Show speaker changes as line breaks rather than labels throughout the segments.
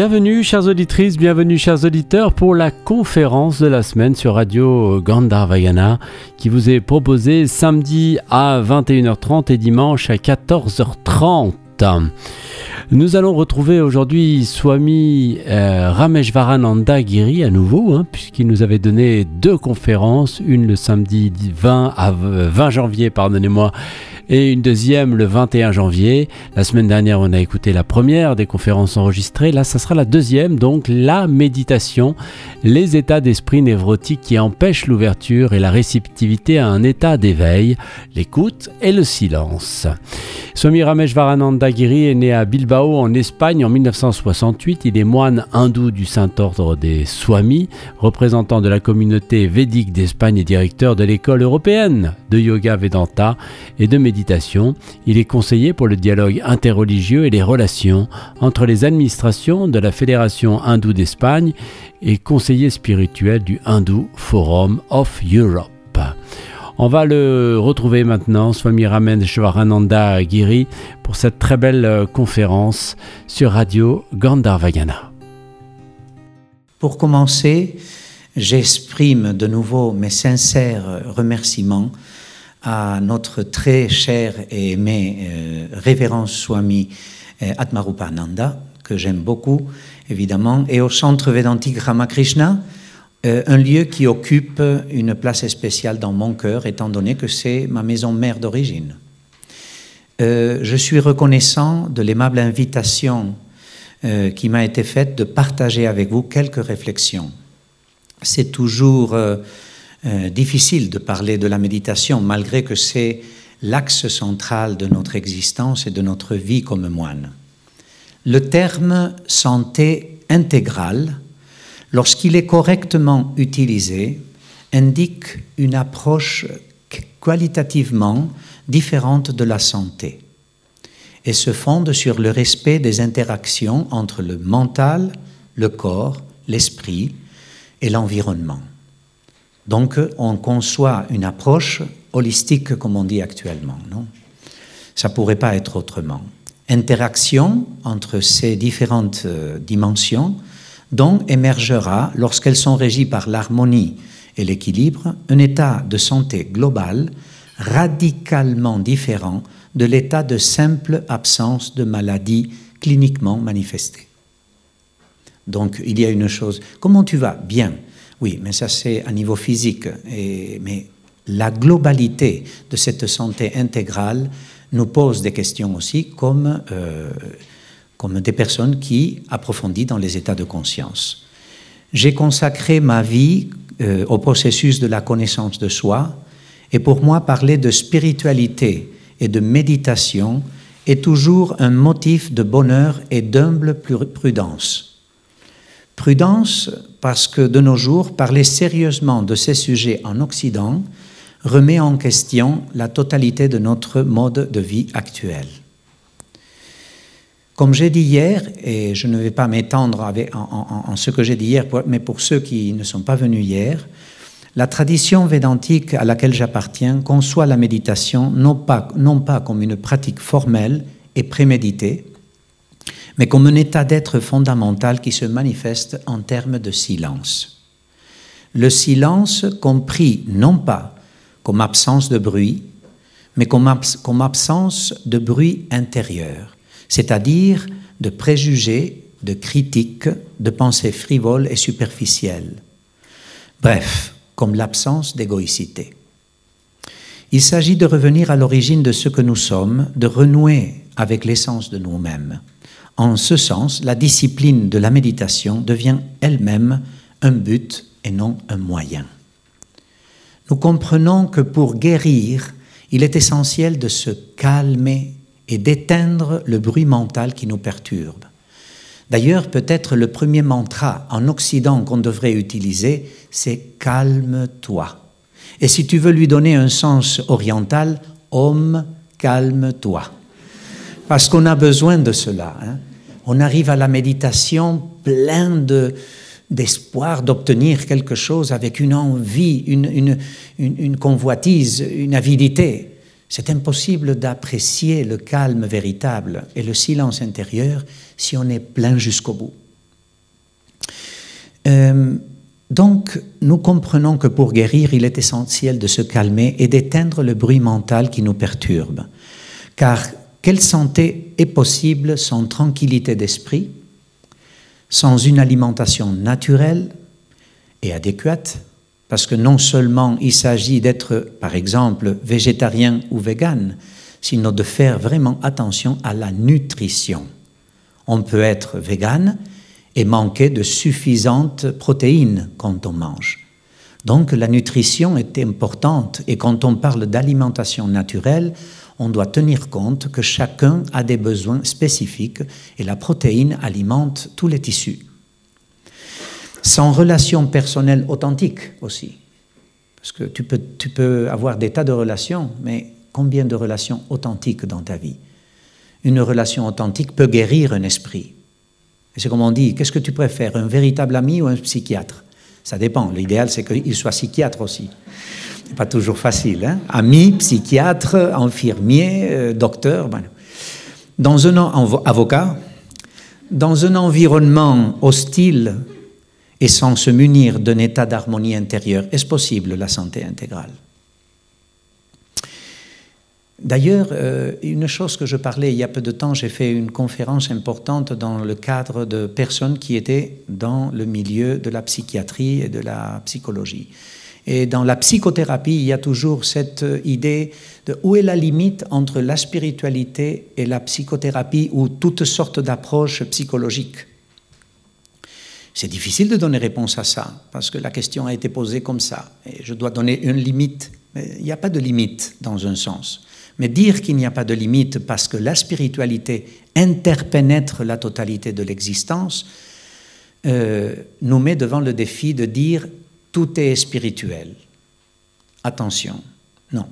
Bienvenue chères auditrices, bienvenue chers auditeurs pour la conférence de la semaine sur Radio Gandharvayana qui vous est proposée samedi à 21h30 et dimanche à 14h30. Nous allons retrouver aujourd'hui Swami euh, Rameshvarananda Giri à nouveau, hein, puisqu'il nous avait donné deux conférences, une le samedi 20, à 20 janvier, pardonnez-moi, et une deuxième le 21 janvier. La semaine dernière, on a écouté la première des conférences enregistrées. Là, ça sera la deuxième, donc la méditation, les états d'esprit névrotiques qui empêchent l'ouverture et la réceptivité à un état d'éveil, l'écoute et le silence. Swami Ramesh Varananda Giri est né à Bilbao en Espagne en 1968. Il est moine hindou du Saint-Ordre des Swamis, représentant de la communauté védique d'Espagne et directeur de l'école européenne de yoga Vedanta et de méditation il est conseiller pour le dialogue interreligieux et les relations entre les administrations de la Fédération hindoue d'Espagne et conseiller spirituel du Hindu Forum of Europe. On va le retrouver maintenant, Swami Ramen Shvarananda Giri, pour cette très belle euh, conférence sur Radio Gandharvagana.
Pour commencer, j'exprime de nouveau mes sincères remerciements à notre très cher et aimé euh, révérend Swami euh, Atmarupananda, que j'aime beaucoup, évidemment, et au centre védantique Ramakrishna, euh, un lieu qui occupe une place spéciale dans mon cœur, étant donné que c'est ma maison mère d'origine. je suis reconnaissant de l'aimable invitation qui m'a été faite de partager avec vous quelques réflexions. C'est toujours euh, difficile de parler de la méditation, malgré que c'est l'axe central de notre existence et de notre vie comme moine. Le terme santé intégrale, lorsqu'il est correctement utilisé, indique une approche qualitativement différente de la santé et se fonde sur le respect des interactions entre le mental, le corps, l'esprit et l'environnement. Donc, on conçoit une approche holistique, comme on dit actuellement. Non? Ça ne pourrait pas être autrement. Interaction entre ces différentes euh, dimensions dont émergera, lorsqu'elles sont régies par l'harmonie et l'équilibre, un état de santé global radicalement différent de l'état de simple absence de maladie cliniquement manifestée. Donc il y a une chose, comment tu vas? Bien. Oui, mais ça c'est à niveau physique. mais la globalité de cette santé intégrale nous pose des questions aussi comme, euh, comme des personnes qui approfondissent dans les états de conscience. J'ai consacré ma vie euh, au processus de la connaissance de soi et pour moi parler de spiritualité et de méditation est toujours un motif de bonheur et d'humble prudence. Prudence parce que de nos jours, parler sérieusement de ces sujets en Occident remet en question la totalité de notre mode de vie actuel. Comme j'ai dit hier, et je ne vais pas m'étendre en, ce que j'ai dit hier, mais pour ceux qui ne sont pas venus hier, la tradition védantique à laquelle j'appartiens conçoit la méditation non pas comme une pratique formelle et préméditée, mais comme un état d'être fondamental qui se manifeste en termes de silence. Le silence compris non pas comme absence de bruit, mais comme, absence de bruit intérieur, c'est-à-dire de préjugés, de critiques, de pensées frivoles et superficielles. Bref, comme l'absence d'égoïcité. Il s'agit de revenir à l'origine de ce que nous sommes, de renouer avec l'essence de nous-mêmes. En ce sens, la discipline de la méditation devient elle-même un but et non un moyen. Nous comprenons que pour guérir, il est essentiel de se calmer et d'éteindre le bruit mental qui nous perturbe. D'ailleurs, peut-être le premier mantra en Occident qu'on devrait utiliser, c'est calme-toi. Et si tu veux lui donner un sens oriental, homme, calme-toi. Parce qu'on a besoin de cela. Hein. On arrive à la méditation plein de, d'espoir d'obtenir quelque chose avec une envie, une, une, convoitise, une avidité. C'est impossible d'apprécier le calme véritable et le silence intérieur si on est plein jusqu'au bout. Donc, nous comprenons que pour guérir, il est essentiel de se calmer et d'éteindre le bruit mental qui nous perturbe. Car quelle santé est possible sans tranquillité d'esprit, sans une alimentation naturelle et adéquate? Parce que non seulement il s'agit d'être, par exemple, végétarien ou vegan, sinon de faire vraiment attention à la nutrition. On peut être vegan et manquer de suffisantes protéines quand on mange. Donc la nutrition est importante et quand on parle d'alimentation naturelle, on doit tenir compte que chacun a des besoins spécifiques et la protéine alimente tous les tissus. Sans relation personnelle authentique aussi, parce que tu peux, tu peux avoir des tas de relations, mais combien de relations authentiques dans ta vie? Une relation authentique peut guérir un esprit. Et c'est comme on dit, qu'est-ce que tu préfères, un véritable ami ou un psychiatre? Ça dépend. L'idéal, c'est qu'il soit psychiatre aussi. Pas toujours facile. Hein ami, psychiatre, infirmier, euh, docteur. Dans un avocat, dans un environnement hostile et sans se munir d'un état d'harmonie intérieure, est-ce possible la santé intégrale? D'ailleurs, euh, une chose que je parlais il y a peu de temps, j'ai fait une conférence importante dans le cadre de personnes qui étaient dans le milieu de la psychiatrie et de la psychologie. Et dans la psychothérapie, il y a toujours cette idée de où est la limite entre la spiritualité et la psychothérapie ou toutes sortes d'approches psychologiques. C'est difficile de donner réponse à ça, parce que la question a été posée comme ça. Et je dois donner une limite. Il n'y a pas de limite dans un sens. Mais dire qu'il n'y a pas de limite parce que la spiritualité interpénètre la totalité de l'existence, euh, nous met devant le défi de dire tout est spirituel. Attention, non.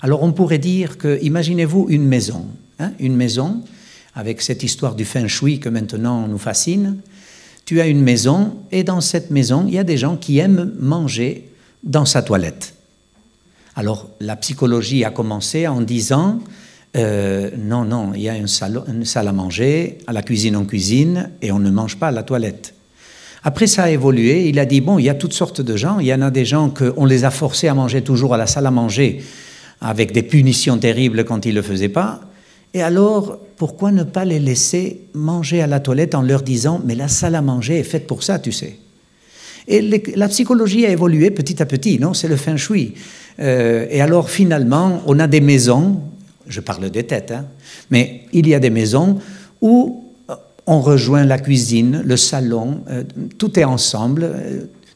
Alors on pourrait dire que, imaginez-vous une maison, hein, une maison, avec cette histoire du feng shui que maintenant nous fascine, tu as une maison et dans cette maison, il y a des gens qui aiment manger dans sa toilette. Alors la psychologie a commencé en disant euh, non, non, il y a une salle, à manger, à la cuisine en cuisine, et on ne mange pas à la toilette. Après, ça a évolué. Il a dit bon, il y a toutes sortes de gens. Il y en a des gens qu'on les a forcés à manger toujours à la salle à manger, avec des punitions terribles quand ils ne le faisaient pas. Et alors, pourquoi ne pas les laisser manger à la toilette en leur disant mais la salle à manger est faite pour ça, tu sais Et la psychologie a évolué petit à petit, non C'est le feng shui. Euh, et alors finalement, on a des maisons, je parle des têtes, hein, mais il y a des maisons où on rejoint la cuisine, le salon, euh, tout est ensemble.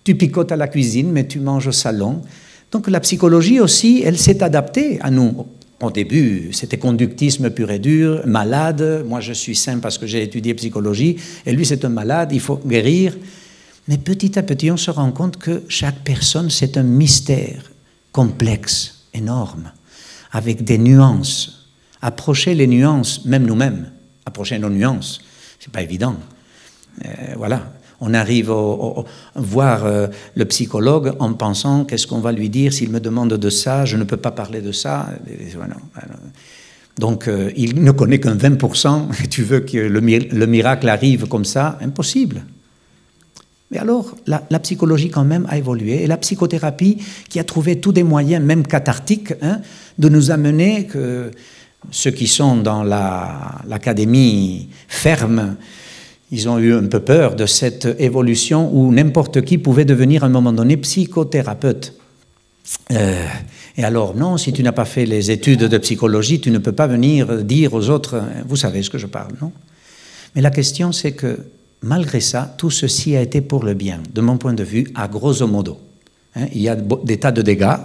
Tu picotes à la cuisine, mais tu manges au salon. Donc la psychologie aussi, elle s'est adaptée à nous. Au début, c'était conductisme pur et dur, malade. Moi, je suis sain parce que j'ai étudié psychologie. Et lui, c'est un malade, il faut guérir. Mais petit à petit, on se rend compte que chaque personne, c'est un mystère complexe, énorme, avec des nuances. Approcher les nuances, même nous-mêmes, approcher nos nuances, c'est pas évident. Euh, voilà, on arrive à voir euh, le psychologue en pensant qu'est-ce qu'on va lui dire s'il me demande de ça, je ne peux pas parler de ça. Donc euh, il ne connaît qu'un 20%, tu veux que le miracle arrive comme ça, impossible. Mais alors, la, psychologie quand même a évolué, et la psychothérapie qui a trouvé tous des moyens, même cathartiques, hein, de nous amener que ceux qui sont dans l'académie ferme, ils ont eu un peu peur de cette évolution où n'importe qui pouvait devenir à un moment donné psychothérapeute. Euh, et alors, non, si tu n'as pas fait les études de psychologie, tu ne peux pas venir dire aux autres, vous savez ce que je parle, non? Mais la question, c'est que malgré ça, tout ceci a été pour le bien, de mon point de vue, à grosso modo. Hein, il y a des tas de dégâts.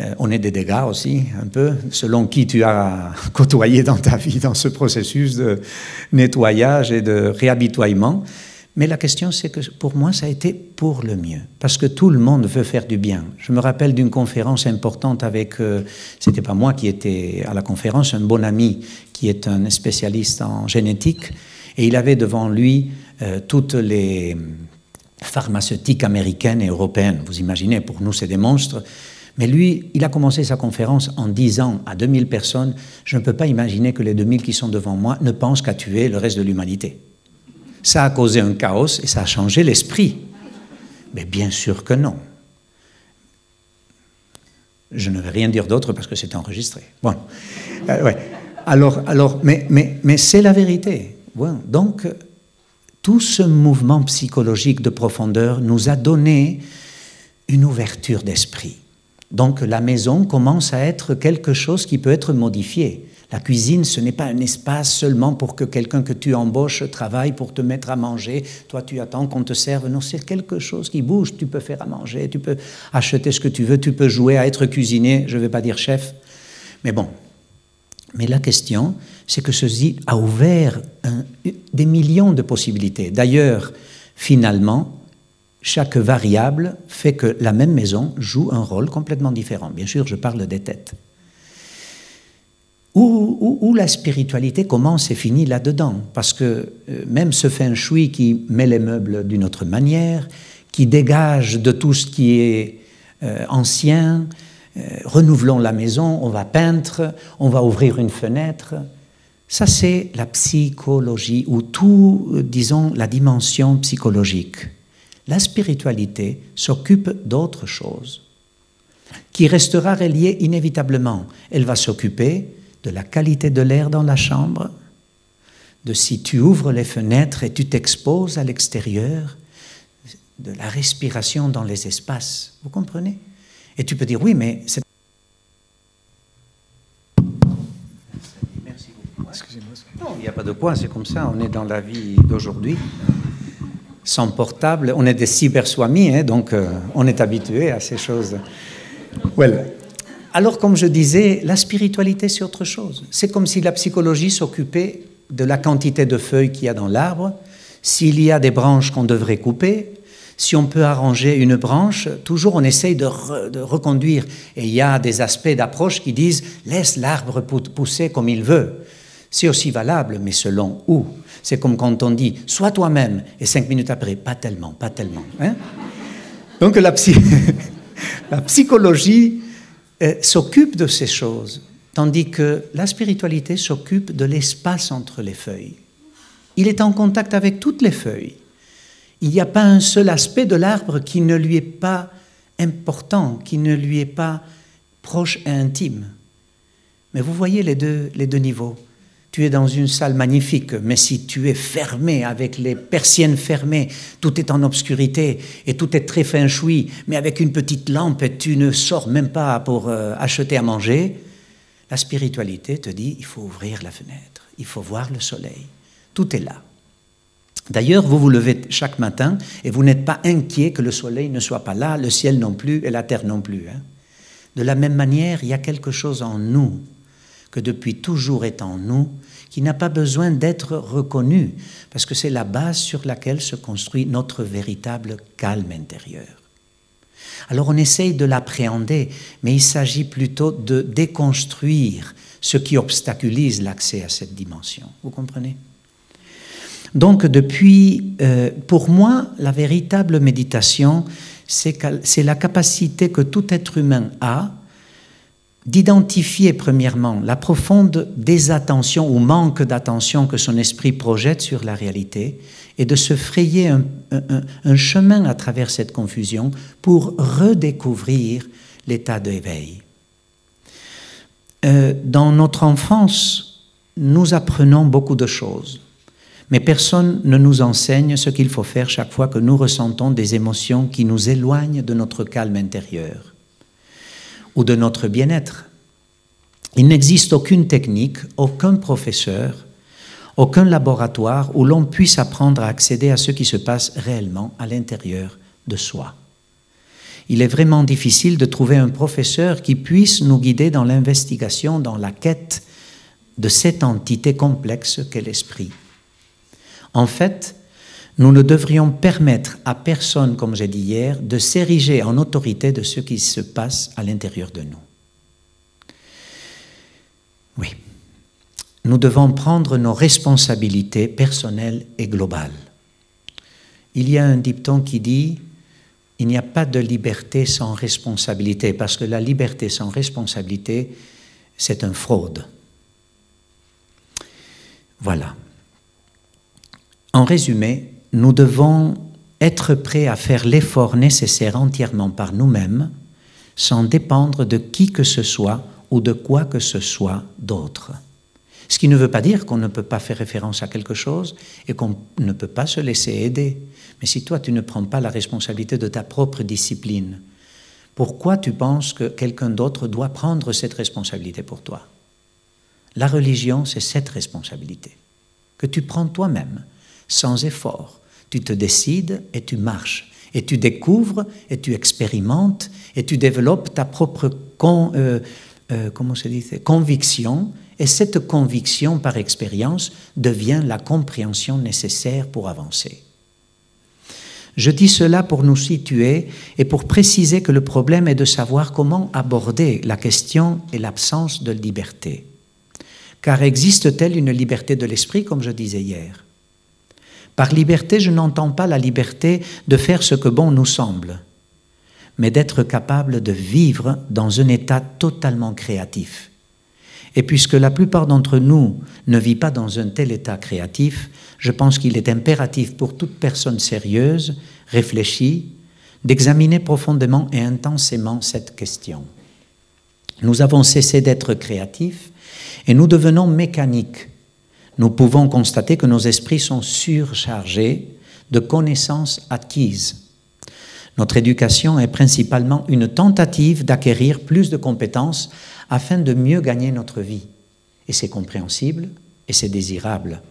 Euh, on est des dégâts aussi, un peu, selon qui tu as côtoyé dans ta vie, dans ce processus de nettoyage et de réhabitoiement. Mais la question, c'est que pour moi, ça a été pour le mieux, parce que tout le monde veut faire du bien. Je me rappelle d'une conférence importante avec, euh, c'était pas moi qui étais à la conférence, un bon ami qui est un spécialiste en génétique, et il avait devant lui euh, toutes les pharmaceutiques américaines et européennes. Vous imaginez, pour nous, c'est des monstres. Mais lui, il a commencé sa conférence en disant à 2000 personnes, je ne peux pas imaginer que les 2000 qui sont devant moi ne pensent qu'à tuer le reste de l'humanité. Ça a causé un chaos et ça a changé l'esprit. Mais bien sûr que non. Je ne vais rien dire d'autre parce que c'est enregistré. Bon. Euh, alors, alors, mais, c'est la vérité. Donc, tout ce mouvement psychologique de profondeur nous a donné une ouverture d'esprit. Donc la maison commence à être quelque chose qui peut être modifié. La cuisine, ce n'est pas un espace seulement pour que quelqu'un que tu embauches travaille pour te mettre à manger. Toi, tu attends qu'on te serve. Non, c'est quelque chose qui bouge. Tu peux faire à manger, tu peux acheter ce que tu veux, tu peux jouer à être cuisinier. Je ne vais pas dire chef. Mais bon. Mais la question, c'est que ceci a ouvert des millions de possibilités. D'ailleurs, finalement, chaque variable fait que la même maison joue un rôle complètement différent. Bien sûr, je parle des têtes. Où, la spiritualité commence et finit là-dedans? Parce que euh, même ce feng shui qui met les meubles d'une autre manière, qui dégage de tout ce qui est euh, ancien, euh, renouvelons la maison, on va peindre, on va ouvrir une fenêtre. Ça, c'est la psychologie, ou tout, disons, la dimension psychologique. La spiritualité s'occupe d'autre chose, qui restera reliée inévitablement. Elle va s'occuper de la qualité de l'air dans la chambre, de si tu ouvres les fenêtres et tu t'exposes à l'extérieur, de la respiration dans les espaces. Vous comprenez? Et tu peux dire, oui, mais c'est... Merci beaucoup. Non, il n'y a pas de quoi, c'est comme ça, on est dans la vie d'aujourd'hui. Sans portable, on est des cyberswamis, hein, donc euh, on est habitué à ces choses. Well, alors, comme je disais, la spiritualité, c'est autre chose. C'est comme si la psychologie s'occupait de la quantité de feuilles qu'il y a dans l'arbre, s'il y a des branches qu'on devrait couper, si on peut arranger une branche, toujours on essaye de, reconduire. Et il y a des aspects d'approche qui disent laisse l'arbre pousser comme il veut. C'est aussi valable, mais selon où? C'est comme quand on dit sois toi-même, et cinq minutes après, pas tellement, pas tellement. Hein? Donc la, psychologie euh, s'occupe de ces choses, tandis que la spiritualité s'occupe de l'espace entre les feuilles. Il est en contact avec toutes les feuilles. Il n'y a pas un seul aspect de l'arbre qui ne lui est pas important, qui ne lui est pas proche et intime. Mais vous voyez les deux niveaux. Tu es dans une salle magnifique, mais si tu es fermé avec les persiennes fermées, tout est en obscurité et tout est très fin choui, mais avec une petite lampe tu ne sors même pas pour euh, acheter à manger, la spiritualité te dit il faut ouvrir la fenêtre, il faut voir le soleil. Tout est là. D'ailleurs, vous vous levez chaque matin et vous n'êtes pas inquiet que le soleil ne soit pas là, le ciel non plus et la terre non plus. Hein. De la même manière, il y a quelque chose en nous que depuis toujours est en nous, qui n'a pas besoin d'être reconnu, parce que c'est la base sur laquelle se construit notre véritable calme intérieur. Alors on essaye de l'appréhender, mais il s'agit plutôt de déconstruire ce qui obstaculise l'accès à cette dimension. Vous comprenez? Donc depuis, euh, pour moi, la véritable méditation, c'est la capacité que tout être humain a d'identifier premièrement la profonde désattention ou manque d'attention que son esprit projette sur la réalité et de se frayer un, chemin à travers cette confusion pour redécouvrir l'état d'éveil. Euh, dans notre enfance, nous apprenons beaucoup de choses, mais personne ne nous enseigne ce qu'il faut faire chaque fois que nous ressentons des émotions qui nous éloignent de notre calme intérieur ou de notre bien-être. Il n'existe aucune technique, aucun professeur, aucun laboratoire où l'on puisse apprendre à accéder à ce qui se passe réellement à l'intérieur de soi. Il est vraiment difficile de trouver un professeur qui puisse nous guider dans l'investigation, dans la quête de cette entité complexe qu'est l'esprit. En fait, nous ne devrions permettre à personne, comme j'ai dit hier, de s'ériger en autorité de ce qui se passe à l'intérieur de nous. Oui, nous devons prendre nos responsabilités personnelles et globales. Il y a un dicton qui dit il n'y a pas de liberté sans responsabilité, parce que la liberté sans responsabilité, c'est un fraude. Voilà. En résumé, nous devons être prêt à faire l'effort nécessaire entièrement par nous-mêmes, sans dépendre de qui que ce soit ou de quoi que ce soit d'autre. Ce qui ne veut pas dire qu'on ne peut pas faire référence à quelque chose et qu'on ne peut pas se laisser aider. Mais si toi, tu ne prends pas la responsabilité de ta propre discipline, pourquoi tu penses que quelqu'un d'autre doit prendre cette responsabilité pour toi? La religion, c'est cette responsabilité que tu prends toi-même, sans effort. Tu te décides et tu marches, et tu découvres, et tu expérimentes, et tu développes ta propre euh, euh, comment se dit, conviction et cette conviction par expérience devient la compréhension nécessaire pour avancer. Je dis cela pour nous situer et pour préciser que le problème est de savoir comment aborder la question et l'absence de liberté. Car existe-t-elle une liberté de l'esprit, comme je disais hier? Par liberté, je n'entends pas la liberté de faire ce que bon nous semble, mais d'être capable de vivre dans un état totalement créatif et puisque la plupart d'entre nous ne vit pas dans un tel état créatif, je pense qu'il est impératif pour toute personne sérieuse, réfléchie, d'examiner profondément et intensément cette question. Nous avons cessé d'être créatifs et nous devenons mécaniques. Nous pouvons constater que nos esprits sont surchargés de connaissances acquises. Notre éducation est principalement une tentative d'acquérir plus de compétences afin de mieux gagner notre vie. Et c'est compréhensible et c'est désirable.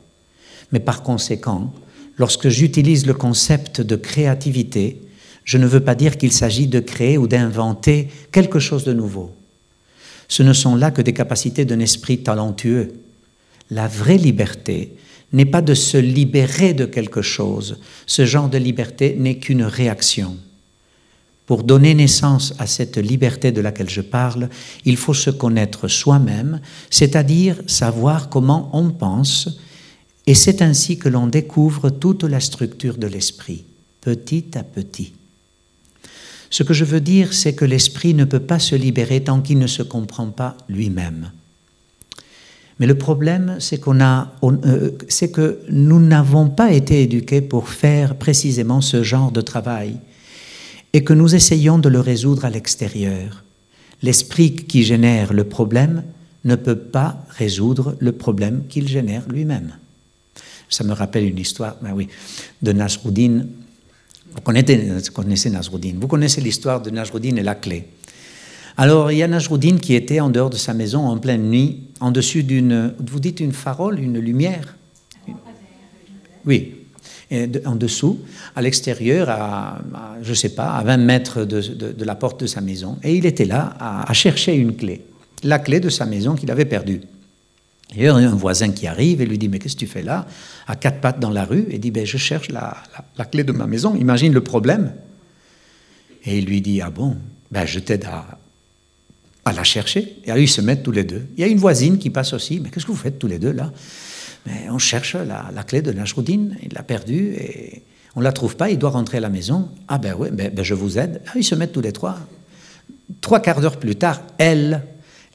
Mais par conséquent, lorsque j'utilise le concept de créativité, je ne veux pas dire qu'il s'agit de créer ou d'inventer quelque chose de nouveau. Ce ne sont là que des capacités d'un esprit talentueux. La vraie liberté n'est pas de se libérer de quelque chose. Ce genre de liberté n'est qu'une réaction. Pour donner naissance à cette liberté de laquelle je parle, il faut se connaître soi-même, c'est-à-dire savoir comment on pense, et c'est ainsi que l'on découvre toute la structure de l'esprit, petit à petit. Ce que je veux dire, c'est que l'esprit ne peut pas se libérer tant qu'il ne se comprend pas lui-même. Mais le problème, c'est qu'on a, euh, c'est que nous n'avons pas été éduqués pour faire précisément ce genre de travail et que nous essayons de le résoudre à l'extérieur. L'esprit qui génère le problème ne peut pas résoudre le problème qu'il génère lui-même. Ça me rappelle une histoire, ben oui, de Nasruddin. Vous connaissez, connaissez Nasruddin. Vous connaissez l'histoire de Nasruddin et la clé. Alors, il y a Nasruddin qui était en dehors de sa maison en pleine nuit, en dessus d'une, vous dites une farole, une lumière? Oui, en dessous, à l'extérieur, à, je sais pas, à 20 mètres de, la porte de sa maison. Et il était là à, chercher une clé, la clé de sa maison qu'il avait perdue. Et il y a un voisin qui arrive et lui dit Mais qu'est-ce que tu fais là? À quatre pattes dans la rue Et dit ben, Je cherche la, clé de ma maison. Imagine le problème. Et il lui dit Ah bon? Ben, Je t'aide à, à la chercher. Et alors ils se mettent tous les deux. Il y a une voisine qui passe aussi Mais qu'est-ce que vous faites tous les deux là? Mais on cherche la, clé de Najroudine, il l'a perdue et on la trouve pas, il doit rentrer à la maison. Ah ben oui, ben, ben je vous aide. Ah, ils se mettent tous les trois. Trois quarts d'heure plus tard, elle,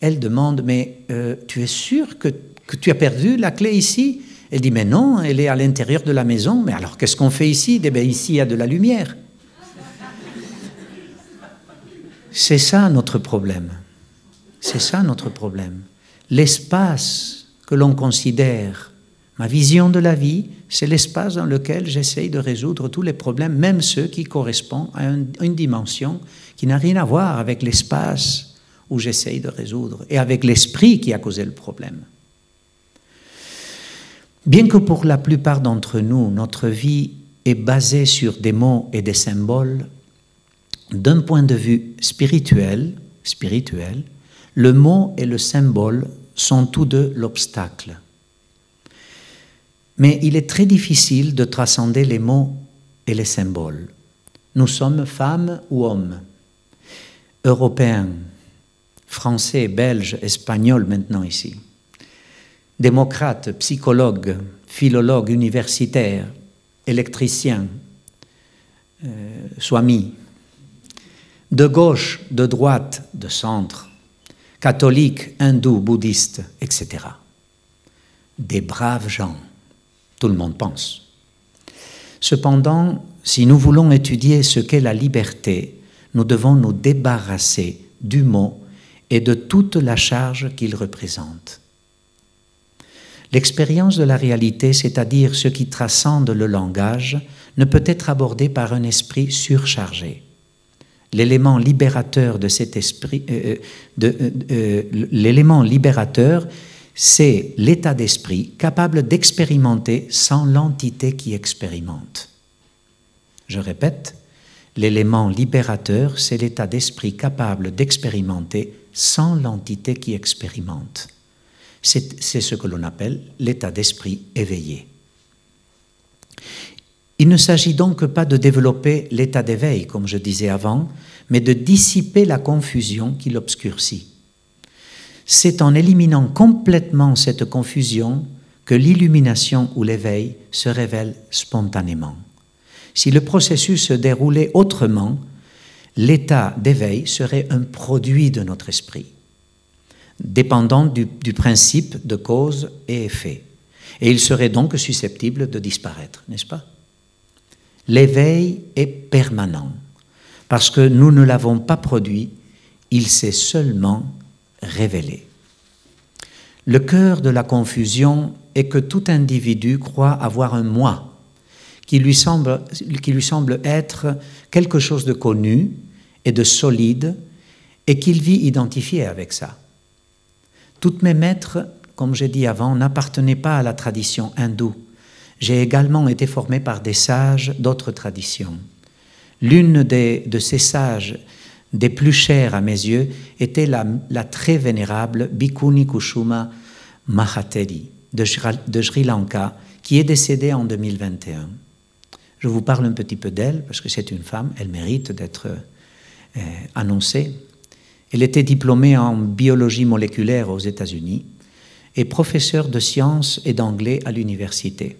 elle demande, mais euh, tu es sûr que, que, tu as perdu la clé ici? Elle dit, mais non, elle est à l'intérieur de la maison. Mais alors qu'est-ce qu'on fait ici? Eh bien, Ici, il y a de la lumière. C'est ça notre problème. C'est ça notre problème. L'espace que l'on considère Ma vision de la vie, c'est l'espace dans lequel j'essaye de résoudre tous les problèmes, même ceux qui correspondent à une dimension qui n'a rien à voir avec l'espace où j'essaye de résoudre et avec l'esprit qui a causé le problème. Bien que pour la plupart d'entre nous, notre vie est basée sur des mots et des symboles, d'un point de vue spirituel, spirituel, le mot et le symbole sont tous deux l'obstacle. Mais il est très difficile de transcender les mots et les symboles. Nous sommes femmes ou hommes, européens, français, belges, espagnols maintenant ici, démocrates, psychologues, philologues universitaires, électriciens, euh, swamis, de gauche, de droite, de centre, catholiques, hindous, bouddhistes, etc. Des braves gens tout le monde pense. Cependant, si nous voulons étudier ce qu'est la liberté, nous devons nous débarrasser du mot et de toute la charge qu'il représente. L'expérience de la réalité, c'est-à-dire ce qui transcende le langage, ne peut être abordée par un esprit surchargé. L'élément libérateur de cet esprit, euh, euh, euh, l'élément libérateur, c'est l'état d'esprit capable d'expérimenter sans l'entité qui expérimente. Je répète, l'élément libérateur, c'est l'état d'esprit capable d'expérimenter sans l'entité qui expérimente. C'est ce que l'on appelle l'état d'esprit éveillé. Il ne s'agit donc pas de développer l'état d'éveil, comme je disais avant, mais de dissiper la confusion qui l'obscurcit. C'est en éliminant complètement cette confusion que l'illumination ou l'éveil se révèle spontanément. Si le processus se déroulait autrement, l'état d'éveil serait un produit de notre esprit, dépendant du, principe de cause et effet. Et il serait donc susceptible de disparaître, n'est-ce pas? L'éveil est permanent, parce que nous ne l'avons pas produit, il s'est seulement révélé. Le cœur de la confusion est que tout individu croit avoir un moi qui lui semble, qui lui semble être quelque chose de connu et de solide et qu'il vit identifié avec ça. Toutes mes maîtres, comme j'ai dit avant, n'appartenaient pas à la tradition hindoue. J'ai également été formé par des sages d'autres traditions. L'une de ces sages des plus chères à mes yeux était la, très vénérable Bhikkhuni Kushuma Mahateri de, Sri Lanka, qui est décédée en 2021. Je vous parle un petit peu d'elle parce que c'est une femme, elle mérite d'être euh, annoncée. Elle était diplômée en biologie moléculaire aux États-Unis et professeure de sciences et d'anglais à l'université.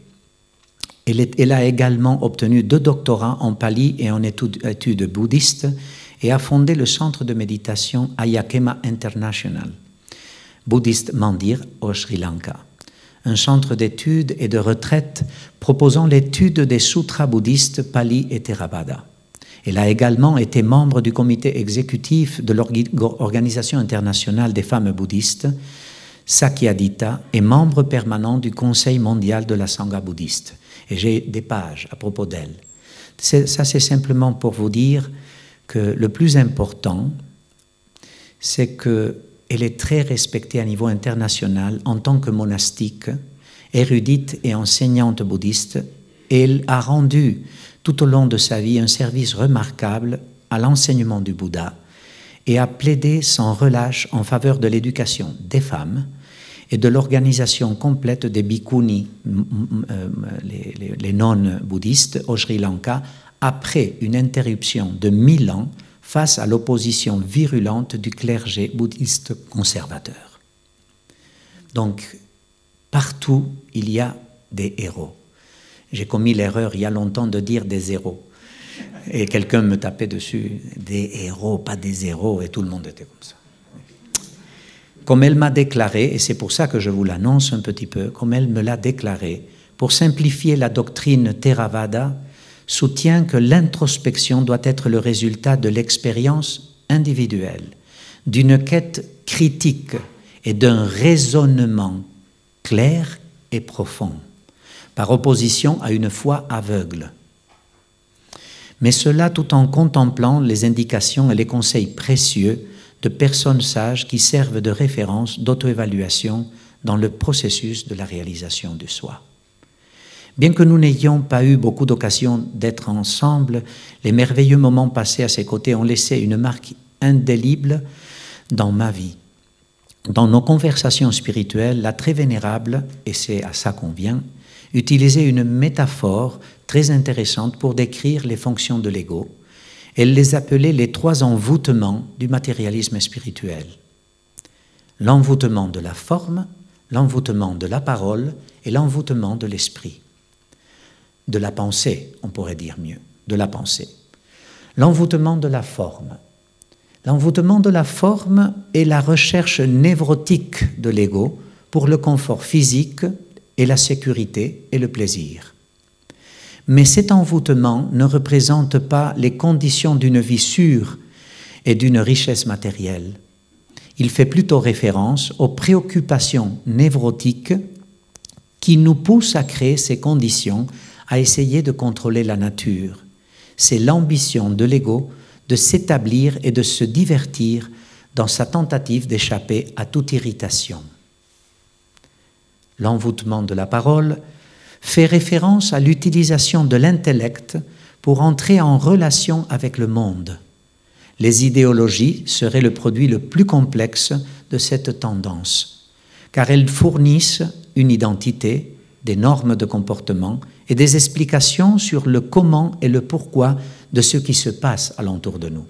Elle, a également obtenu deux doctorats en Pali et en études, bouddhistes et a fondé le centre de méditation Ayakema International, bouddhiste Mandir au Sri Lanka un centre d'études et de retraite proposant l'étude des sutras bouddhistes Pali et Theravada. Elle a également été membre du comité exécutif de l'Organisation internationale des femmes bouddhistes, Sakyadita, et membre permanent du Conseil mondial de la Sangha bouddhiste. Et j'ai des pages à propos d'elle. Ça, c'est simplement pour vous dire que le plus important, c'est que elle est très respectée à niveau international en tant que monastique, érudite et enseignante bouddhiste, elle a rendu tout au long de sa vie un service remarquable à l'enseignement du Bouddha et a plaidé sans relâche en faveur de l'éducation des femmes et de l'organisation complète des bhikkhunis, euh, les, les nonnes bouddhistes au Sri Lanka, après une interruption de mille ans face à l'opposition virulente du clergé bouddhiste conservateur. Donc, partout, il y a des héros. J'ai commis l'erreur il y a longtemps de dire des héros. Et quelqu'un me tapait dessus, des héros, pas des héros, et tout le monde était comme ça. Comme elle m'a déclaré, et c'est pour ça que je vous l'annonce un petit peu, comme elle me l'a déclaré, pour simplifier la doctrine Theravada, soutient que l'introspection doit être le résultat de l'expérience individuelle, d'une quête critique et d'un raisonnement clair et profond, par opposition à une foi aveugle. Mais cela tout en contemplant les indications et les conseils précieux de personnes sages qui servent de référence d'auto-évaluation dans le processus de la réalisation du soi. Bien que nous n'ayons pas eu beaucoup d'occasions d'être ensemble, les merveilleux moments passés à ses côtés ont laissé une marque indélébile dans ma vie. Dans nos conversations spirituelles, la très vénérable, et c'est à ça qu'on vient, utilisait une métaphore très intéressante pour décrire les fonctions de l'ego. Elle les appelait les trois envoûtements du matérialisme spirituel. L'envoûtement de la forme, l'envoûtement de la parole et l'envoûtement de l'esprit de la pensée, on pourrait dire mieux, de la pensée. L'envoûtement de la forme. L'envoûtement de la forme est la recherche névrotique de l'ego pour le confort physique et la sécurité et le plaisir. Mais cet envoûtement ne représente pas les conditions d'une vie sûre et d'une richesse matérielle. Il fait plutôt référence aux préoccupations névrotiques qui nous poussent à créer ces conditions, à essayer de contrôler la nature. C'est l'ambition de l'ego de s'établir et de se divertir dans sa tentative d'échapper à toute irritation. L'envoûtement de la parole fait référence à l'utilisation de l'intellect pour entrer en relation avec le monde. Les idéologies seraient le produit le plus complexe de cette tendance, car elles fournissent une identité, des normes de comportement et des explications sur le comment et le pourquoi de ce qui se passe alentour de nous.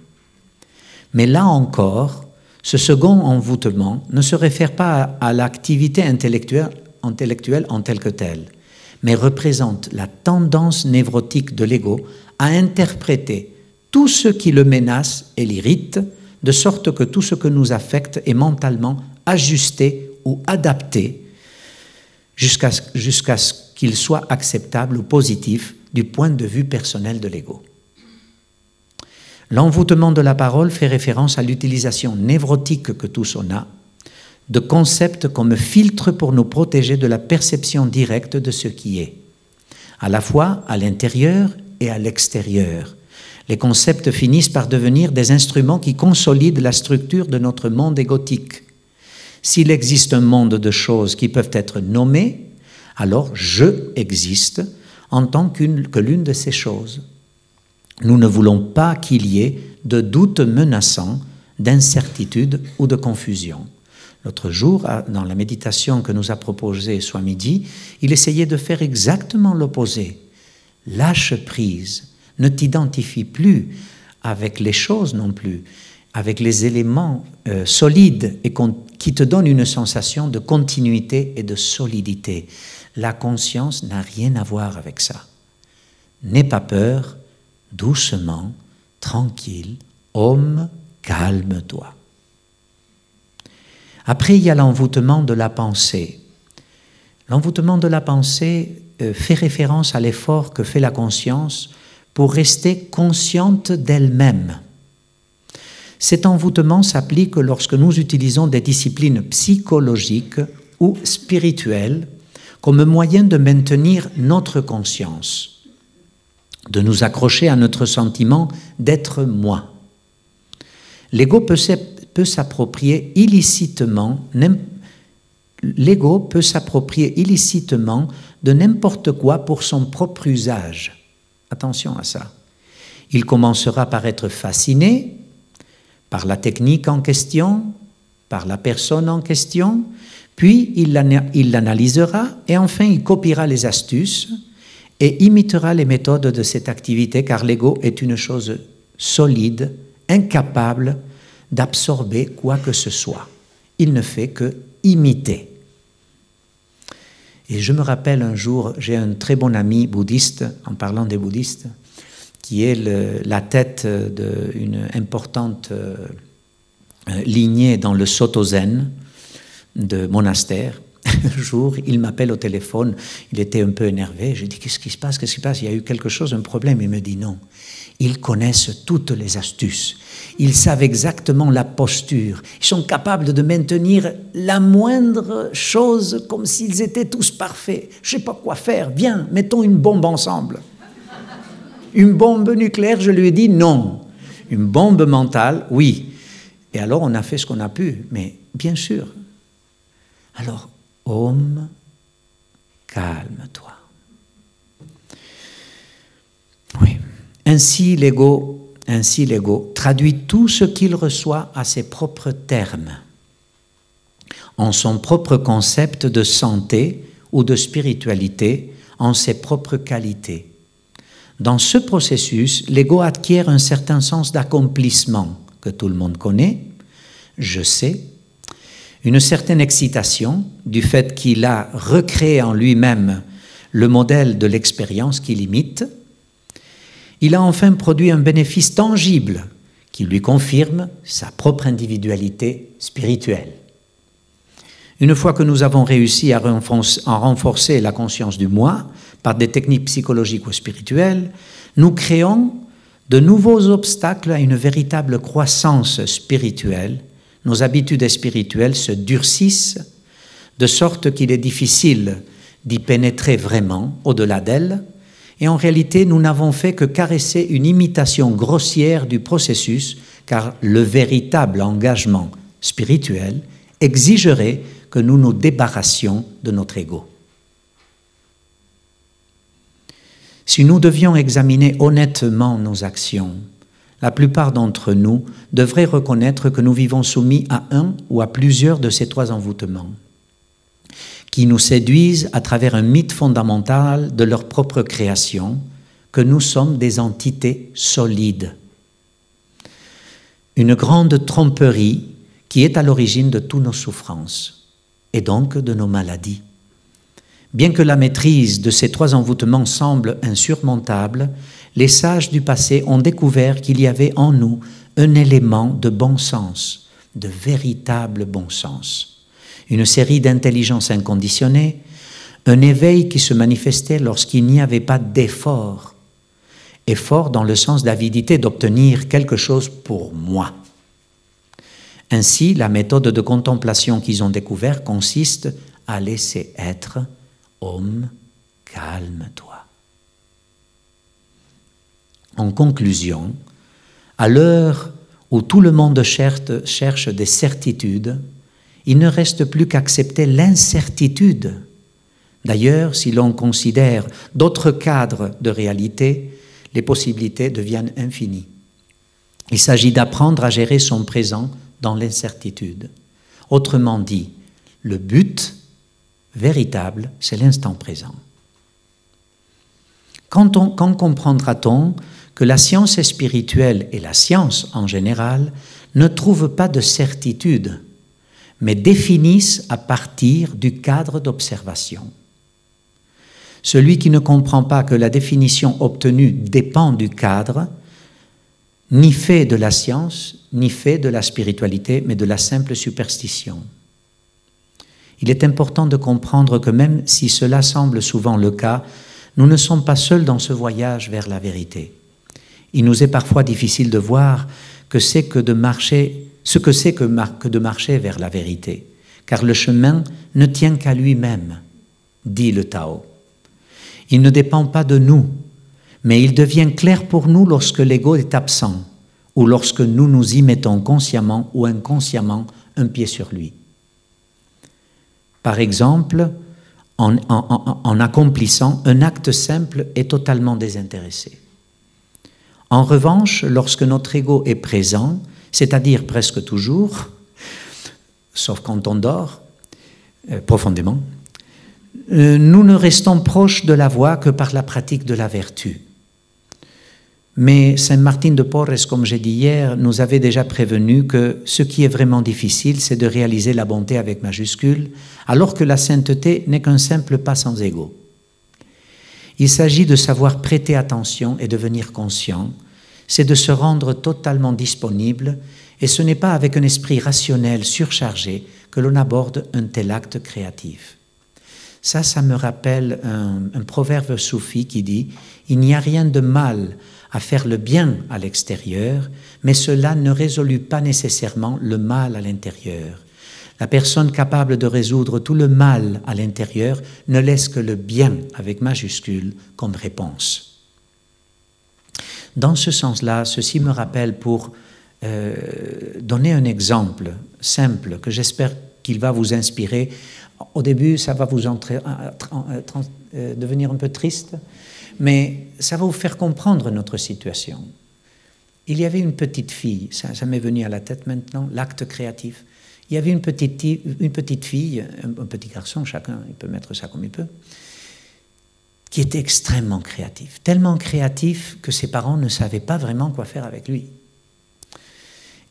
Mais là encore, ce second envoûtement ne se réfère pas à, l'activité intellectuelle, intellectuelle en telle que telle, mais représente la tendance névrotique de l'ego à interpréter tout ce qui le menace et l'irrite, de sorte que tout ce que nous affecte est mentalement ajusté ou adapté jusqu'à ce qu'il soit acceptable ou positif du point de vue personnel de l'ego. L'envoûtement de la parole fait référence à l'utilisation névrotique que tous on a de concepts comme filtre pour nous protéger de la perception directe de ce qui est, à la fois à l'intérieur et à l'extérieur, les concepts finissent par devenir des instruments qui consolident la structure de notre monde égotique. S'il existe un monde de choses qui peuvent être nommées, alors je existe en tant que l'une de ces choses. Nous ne voulons pas qu'il y ait de doutes menaçants, d'incertitude ou de confusion. L'autre jour, dans la méditation que nous a proposée Swamiji, il essayait de faire exactement l'opposé. Lâche prise, ne t'identifie plus avec les choses non plus, avec les éléments euh, solides et qui te donnent une sensation de continuité et de solidité. La conscience n'a rien à voir avec ça. N'aie pas peur, doucement, tranquille, homme, calme-toi. Après, il y a l'envoûtement de la pensée. L'envoûtement de la pensée euh, fait référence à l'effort que fait la conscience pour rester consciente d'elle-même. Cet envoûtement s'applique lorsque nous utilisons des disciplines psychologiques ou spirituelles comme moyen de maintenir notre conscience, de nous accrocher à notre sentiment d'être moi. L'ego peut s'approprier illicitement l'ego peut s'approprier illicitement de n'importe quoi pour son propre usage. Attention à ça. Il commencera par être fasciné par la technique en question, par la personne en question, puis il l'analysera et enfin il copiera les astuces et imitera les méthodes de cette activité car l'ego est une chose solide, incapable d'absorber quoi que ce soit. Il ne fait que imiter. Et je me rappelle un jour, j'ai un très bon ami bouddhiste, en parlant des bouddhistes, qui est la tête d'une importante euh, lignée dans le Soto Zen de monastère. Un jour, il m'appelle au téléphone, il était un peu énervé. Je dis Qu'est-ce qui se passe? Qu'est-ce qui se passe? Il y a eu quelque chose, un problème. Il me dit Non. Ils connaissent toutes les astuces. Ils savent exactement la posture. Ils sont capables de maintenir la moindre chose comme s'ils étaient tous parfaits. Je ne sais pas quoi faire. Viens, mettons une bombe ensemble. Une bombe nucléaire, je lui ai dit non. Une bombe mentale, oui. Et alors on a fait ce qu'on a pu, mais bien sûr. Alors, homme, calme-toi. Ainsi l'ego, ainsi l'ego traduit tout ce qu'il reçoit à ses propres termes, en son propre concept de santé ou de spiritualité, en ses propres qualités. Dans ce processus, l'ego acquiert un certain sens d'accomplissement que tout le monde connaît, je sais, une certaine excitation du fait qu'il a recréé en lui-même le modèle de l'expérience qu'il imite, il a enfin produit un bénéfice tangible qui lui confirme sa propre individualité spirituelle. Une fois que nous avons réussi à renforcer la conscience du moi par des techniques psychologiques ou spirituelles, nous créons de nouveaux obstacles à une véritable croissance spirituelle. Nos habitudes spirituelles se durcissent de sorte qu'il est difficile d'y pénétrer vraiment au-delà d'elles. Et en réalité, nous n'avons fait que caresser une imitation grossière du processus, car le véritable engagement spirituel exigerait que nous nous débarrassions de notre ego. Si nous devions examiner honnêtement nos actions, la plupart d'entre nous devraient reconnaître que nous vivons soumis à un ou à plusieurs de ces trois envoûtements, qui nous séduisent à travers un mythe fondamental de leur propre création, que nous sommes des entités solides. Une grande tromperie qui est à l'origine de toutes nos souffrances et donc de nos maladies. Bien que la maîtrise de ces trois envoûtements semble insurmontable, les sages du passé ont découvert qu'il y avait en nous un élément de bon sens, de véritable bon sens, une série d'intelligence inconditionnée, un éveil qui se manifestait lorsqu'il n'y avait pas d'effort, effort dans le sens d'avidité d'obtenir quelque chose pour moi. Ainsi, la méthode de contemplation qu'ils ont découvert consiste à laisser être Homme, calme-toi. En conclusion, à l'heure où tout le monde cherche, des certitudes, il ne reste plus qu'accepter l'incertitude. D'ailleurs, si l'on considère d'autres cadres de réalité, les possibilités deviennent infinies. Il s'agit d'apprendre à gérer son présent dans l'incertitude. Autrement dit, le but véritable, c'est l'instant présent. Quand, quand comprendra-t-on que la science spirituelle et la science en général ne trouvent pas de certitude, mais définissent à partir du cadre d'observation Celui qui ne comprend pas que la définition obtenue dépend du cadre, ni fait de la science, ni fait de la spiritualité, mais de la simple superstition. Il est important de comprendre que même si cela semble souvent le cas, nous ne sommes pas seuls dans ce voyage vers la vérité. Il nous est parfois difficile de voir que c'est que de marcher, ce que c'est que, que de marcher vers la vérité, car le chemin ne tient qu'à lui-même, dit le Tao. Il ne dépend pas de nous, mais il devient clair pour nous lorsque l'ego est absent ou lorsque nous nous y mettons consciemment ou inconsciemment un pied sur lui par exemple en, accomplissant un acte simple et totalement désintéressé. En revanche, lorsque notre ego est présent, c'est-à-dire presque toujours, sauf quand on dort euh, profondément, euh, nous ne restons proches de la voie que par la pratique de la vertu. Mais Saint Martin de Porres, comme j'ai dit hier, nous avait déjà prévenu que ce qui est vraiment difficile, c'est de réaliser la bonté avec majuscule, alors que la sainteté n'est qu'un simple pas sans ego. Il s'agit de savoir prêter attention et devenir conscient, c'est de se rendre totalement disponible, et ce n'est pas avec un esprit rationnel surchargé que l'on aborde un tel acte créatif. Ça, ça me rappelle un, proverbe soufi qui dit Il n'y a rien de mal à faire le bien à l'extérieur, mais cela ne résolut pas nécessairement le mal à l'intérieur. La personne capable de résoudre tout le mal à l'intérieur ne laisse que le bien avec majuscule comme réponse. Dans ce sens-là, ceci me rappelle pour euh, donner un exemple simple que j'espère qu'il va vous inspirer. Au début, ça va vous euh, euh, devenir un peu triste, mais ça va vous faire comprendre notre situation. Il y avait une petite fille, ça, m'est venu à la tête maintenant, l'acte créatif. Il y avait une petite, fille, un, petit garçon, chacun, il peut mettre ça comme il peut, qui était extrêmement créatif. Tellement créatif que ses parents ne savaient pas vraiment quoi faire avec lui.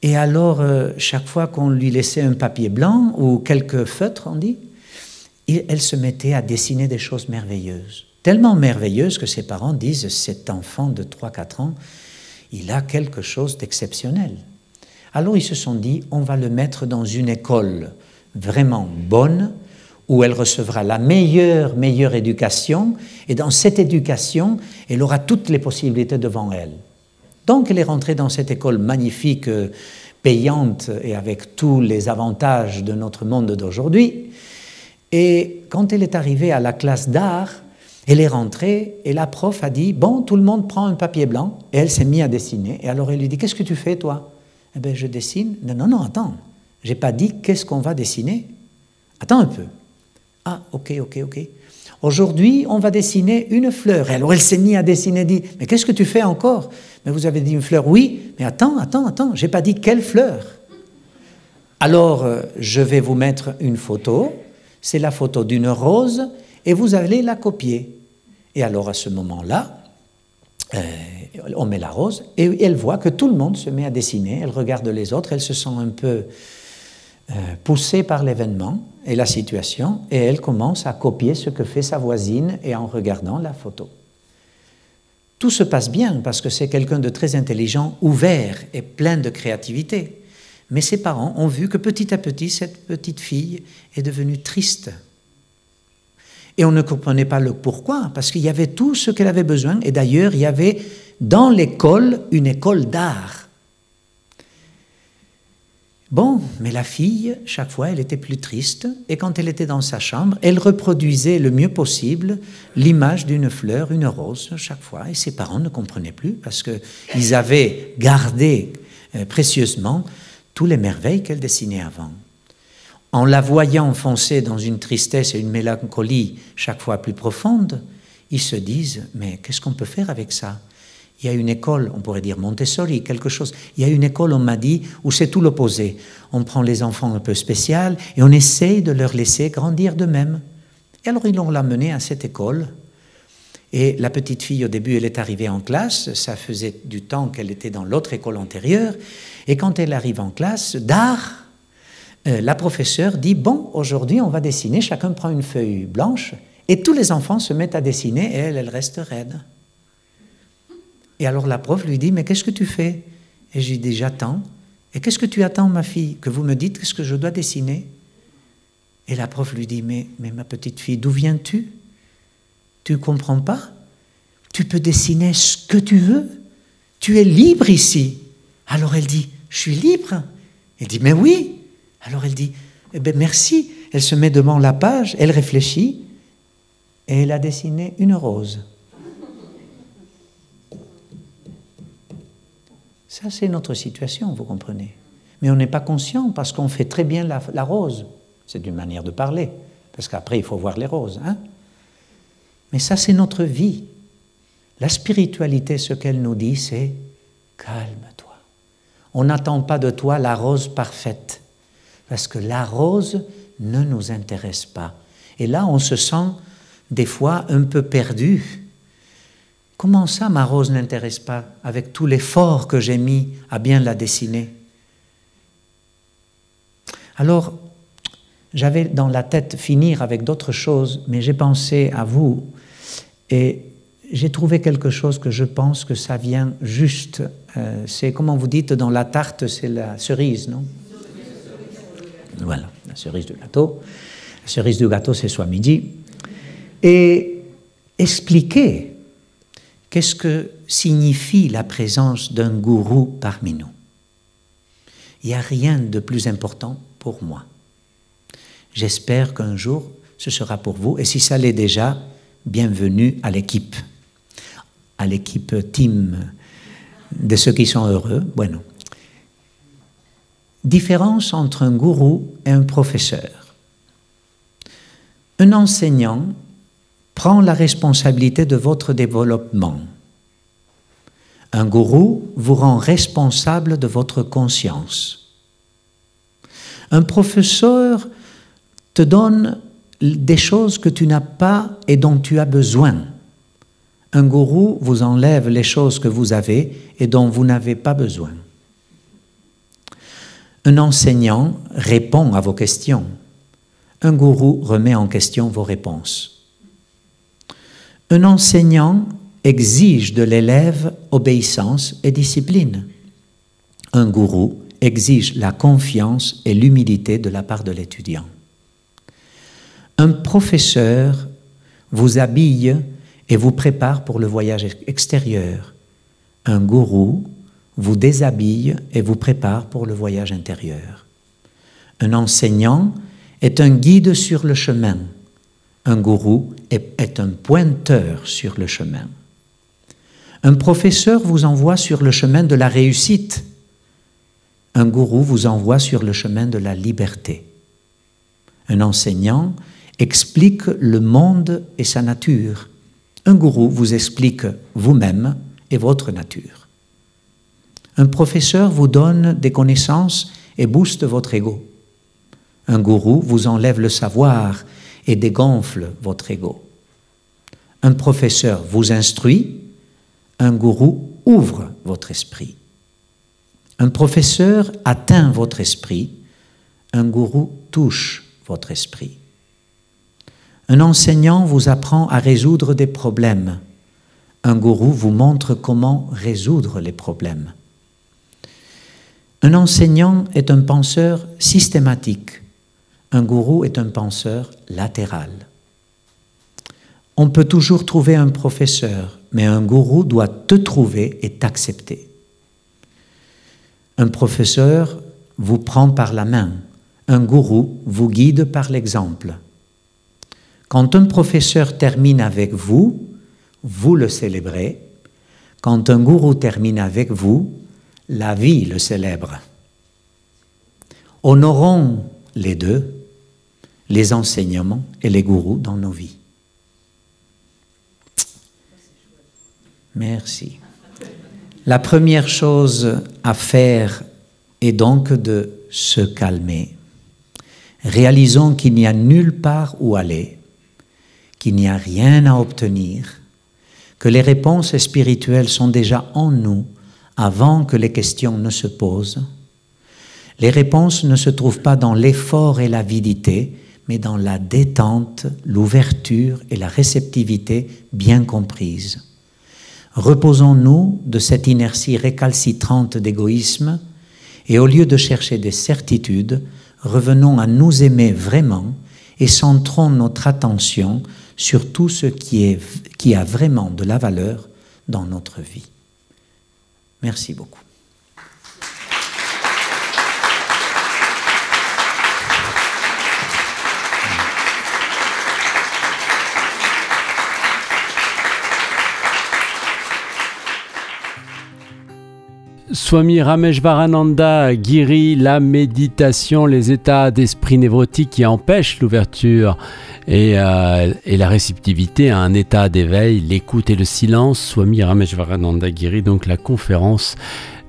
Et alors, euh, chaque fois qu'on lui laissait un papier blanc ou quelques feutres, on dit, elle se mettait à dessiner des choses merveilleuses tellement merveilleuse que ses parents disent cet enfant de 3-4 ans, il a quelque chose d'exceptionnel. Alors ils se sont dit, on va le mettre dans une école vraiment bonne, où elle recevra la meilleure, meilleure éducation, et dans cette éducation, elle aura toutes les possibilités devant elle. Donc elle est rentrée dans cette école magnifique, euh, payante et avec tous les avantages de notre monde d'aujourd'hui. Et quand elle est arrivée à la classe d'art, elle est rentrée et la prof a dit, bon, tout le monde prend un papier blanc, et elle s'est mise à dessiner. Et alors elle lui dit, qu'est-ce que tu fais toi? Eh bien, je dessine. Non, non, non, attends, j'ai pas dit qu'est-ce qu'on va dessiner. Attends un peu. Ah, ok, ok, ok. Aujourd'hui, on va dessiner une fleur. Et alors elle s'est mise à dessiner, dit, mais qu'est-ce que tu fais encore? Mais vous avez dit une fleur, oui, mais attends, attends, attends, j'ai pas dit quelle fleur. Alors, euh, je vais vous mettre une photo. C'est la photo d'une rose et vous allez la copier. Et alors, à ce moment-là, euh, on met la rose et elle voit que tout le monde se met à dessiner. Elle regarde les autres, elle se sent un peu poussée par l'événement et la situation, et elle commence à copier ce que fait sa voisine et en regardant la photo. Tout se passe bien parce que c'est quelqu'un de très intelligent, ouvert et plein de créativité. Mais ses parents ont vu que petit à petit, cette petite fille est devenue triste. Et on ne comprenait pas le pourquoi, parce qu'il y avait tout ce qu'elle avait besoin. Et d'ailleurs, il y avait dans l'école une école d'art. Bon, mais la fille, chaque fois, elle était plus triste, et quand elle était dans sa chambre, elle reproduisait le mieux possible l'image d'une fleur, une rose, chaque fois, et ses parents ne comprenaient plus, parce qu'ils avaient gardé euh, précieusement tous les merveilles qu'elle dessinait avant. En la voyant foncer dans une tristesse et une mélancolie chaque fois plus profonde, ils se disent, mais qu'est-ce qu'on peut faire avec ça? Il y a une école, on pourrait dire Montessori, quelque chose. Il y a une école, on m'a dit, où c'est tout l'opposé. On prend les enfants un peu spéciaux et on essaye de leur laisser grandir d'eux-mêmes. Et alors ils l'ont l'amenée à cette école. Et la petite fille, au début, elle est arrivée en classe. Ça faisait du temps qu'elle était dans l'autre école antérieure. Et quand elle arrive en classe d'art, euh, la professeure dit Bon, aujourd'hui, on va dessiner. Chacun prend une feuille blanche. Et tous les enfants se mettent à dessiner et elle, elle reste raide. Et alors la prof lui dit, mais qu'est-ce que tu fais? Et j'ai dit, j'attends. Et qu'est-ce que tu attends, ma fille? Que vous me dites qu'est-ce que je dois dessiner Et la prof lui dit, mais, mais ma petite fille, d'où viens-tu? Tu ne comprends pas? Tu peux dessiner ce que tu veux. Tu es libre ici. Alors elle dit, je suis libre. Elle dit, mais oui. Alors elle dit, eh bien merci. Elle se met devant la page, elle réfléchit, et elle a dessiné une rose. Ça, c'est notre situation, vous comprenez. Mais on n'est pas conscient parce qu'on fait très bien la, rose. C'est une manière de parler, parce qu'après, il faut voir les roses. Hein Mais ça, c'est notre vie. La spiritualité, ce qu'elle nous dit, c'est calme-toi. On n'attend pas de toi la rose parfaite, parce que la rose ne nous intéresse pas. Et là, on se sent des fois un peu perdu Comment ça, ma rose n'intéresse pas avec tout l'effort que j'ai mis à bien la dessiner? Alors, j'avais dans la tête finir avec d'autres choses, mais j'ai pensé à vous et j'ai trouvé quelque chose que je pense que ça vient juste. Euh, c'est, comment vous dites, dans la tarte, c'est la cerise, non? Voilà, la cerise du gâteau. La cerise du gâteau, c'est soit midi. Et expliquer Qu'est-ce que signifie la présence d'un gourou parmi nous? Il n'y a rien de plus important pour moi. J'espère qu'un jour, ce sera pour vous. Et si ça l'est déjà, bienvenue à l'équipe, à l'équipe team de ceux qui sont heureux. Bueno. Différence entre un gourou et un professeur. Un enseignant prend la responsabilité de votre développement. Un gourou vous rend responsable de votre conscience. Un professeur te donne des choses que tu n'as pas et dont tu as besoin. Un gourou vous enlève les choses que vous avez et dont vous n'avez pas besoin. Un enseignant répond à vos questions. Un gourou remet en question vos réponses. Un enseignant exige de l'élève obéissance et discipline. Un gourou exige la confiance et l'humilité de la part de l'étudiant. Un professeur vous habille et vous prépare pour le voyage extérieur. Un gourou vous déshabille et vous prépare pour le voyage intérieur. Un enseignant est un guide sur le chemin. Un gourou est, un pointeur sur le chemin. Un professeur vous envoie sur le chemin de la réussite. Un gourou vous envoie sur le chemin de la liberté. Un enseignant explique le monde et sa nature. Un gourou vous explique vous-même et votre nature. Un professeur vous donne des connaissances et booste votre ego. Un gourou vous enlève le savoir et dégonfle votre ego. Un professeur vous instruit, un gourou ouvre votre esprit. Un professeur atteint votre esprit, un gourou touche votre esprit. Un enseignant vous apprend à résoudre des problèmes. Un gourou vous montre comment résoudre les problèmes. Un enseignant est un penseur systématique. Un gourou est un penseur latéral. On peut toujours trouver un professeur, mais un gourou doit te trouver et t'accepter. Un professeur vous prend par la main, un gourou vous guide par l'exemple. Quand un professeur termine avec vous, vous le célébrez. Quand un gourou termine avec vous, la vie le célèbre. Honorons les deux, les enseignements et les gourous dans nos vies. Merci. La première chose à faire est donc de se calmer. Réalisons qu'il n'y a nulle part où aller, qu'il n'y a rien à obtenir, que les réponses spirituelles sont déjà en nous avant que les questions ne se posent. Les réponses ne se trouvent pas dans l'effort et l'avidité, mais dans la détente, l'ouverture et la réceptivité bien comprises. Reposons-nous de cette inertie récalcitrante d'égoïsme et au lieu de chercher des certitudes, revenons à nous aimer vraiment et centrons notre attention sur tout ce qui, qui a vraiment de la valeur dans notre vie. Merci beaucoup.
Swami Rameshvarananda guérit la méditation, les états d'esprit névrotiques qui empêchent l'ouverture et, euh, et, la réceptivité à un état d'éveil, l'écoute et le silence. Swami Rameshvarananda guérit donc la conférence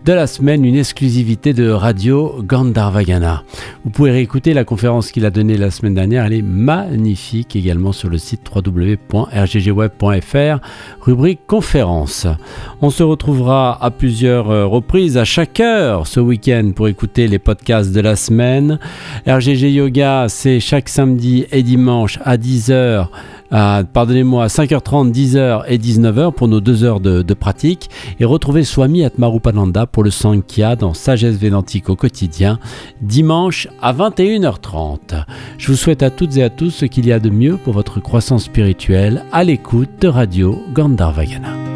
de la semaine, une exclusivité de Radio Gandharvagana. Vous pouvez réécouter la conférence qu'il a donnée la semaine dernière, elle est magnifique également sur le site www.rggweb.fr, rubrique conférence. On se retrouvera à plusieurs euh, reprises, à chaque heure ce week-end pour écouter les podcasts de la semaine. RGG Yoga, c'est chaque samedi et dimanche à 10h pardonnez-moi, 5h30, 10h et 19h pour nos deux heures de, pratique. Et retrouvez Swami Atmarupananda pour le Sankhya dans Sagesse Védantique au quotidien, dimanche à 21h30. Je vous souhaite à toutes et à tous ce qu'il y a de mieux pour votre croissance spirituelle à l'écoute de Radio Gandharvagana.